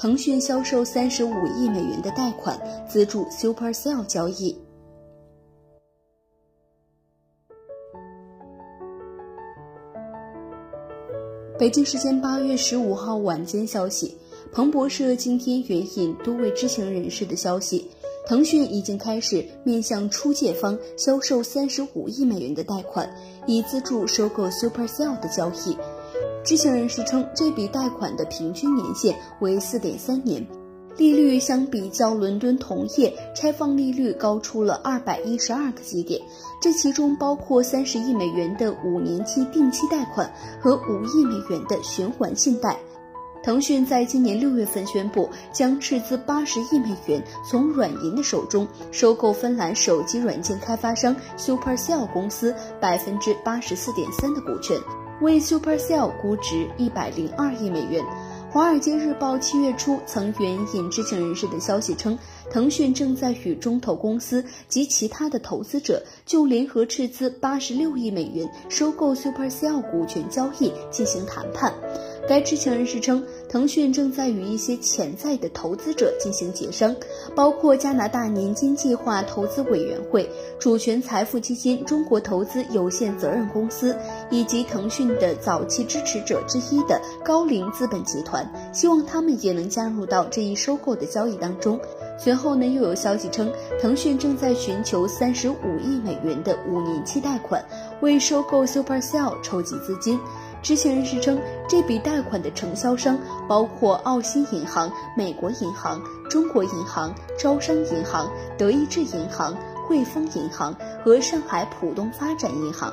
腾讯销售三十五亿美元的贷款资助 Supercell 交易。北京时间八月十五号晚间消息，彭博社今天援引多位知情人士的消息，腾讯已经开始面向出借方销售三十五亿美元的贷款，以资助收购 Supercell 的交易。知情人士称，这笔贷款的平均年限为四点三年，利率相比较伦敦同业拆放利率高出了二百一十二个基点。这其中包括三十亿美元的五年期定期贷款和五亿美元的循环信贷。腾讯在今年六月份宣布，将斥资八十亿美元从软银的手中收购芬兰手机软件开发商 Supercell 公司百分之八十四点三的股权。为 Supercell 估值一百零二亿美元。华尔街日报七月初曾援引知情人士的消息称，腾讯正在与中投公司及其他的投资者就联合斥资八十六亿美元收购 Supercell 股权交易进行谈判。该知情人士称，腾讯正在与一些潜在的投资者进行协商，包括加拿大年金计划投资委员会、主权财富基金中国投资有限责任公司，以及腾讯的早期支持者之一的高瓴资本集团，希望他们也能加入到这一收购的交易当中。随后呢，又有消息称，腾讯正在寻求三十五亿美元的五年期贷款，为收购 Supercell 筹集资金。知情人士称，这笔贷款的承销商包括澳新银行、美国银行、中国银行、招商银行、德意志银行、汇丰银行和上海浦东发展银行。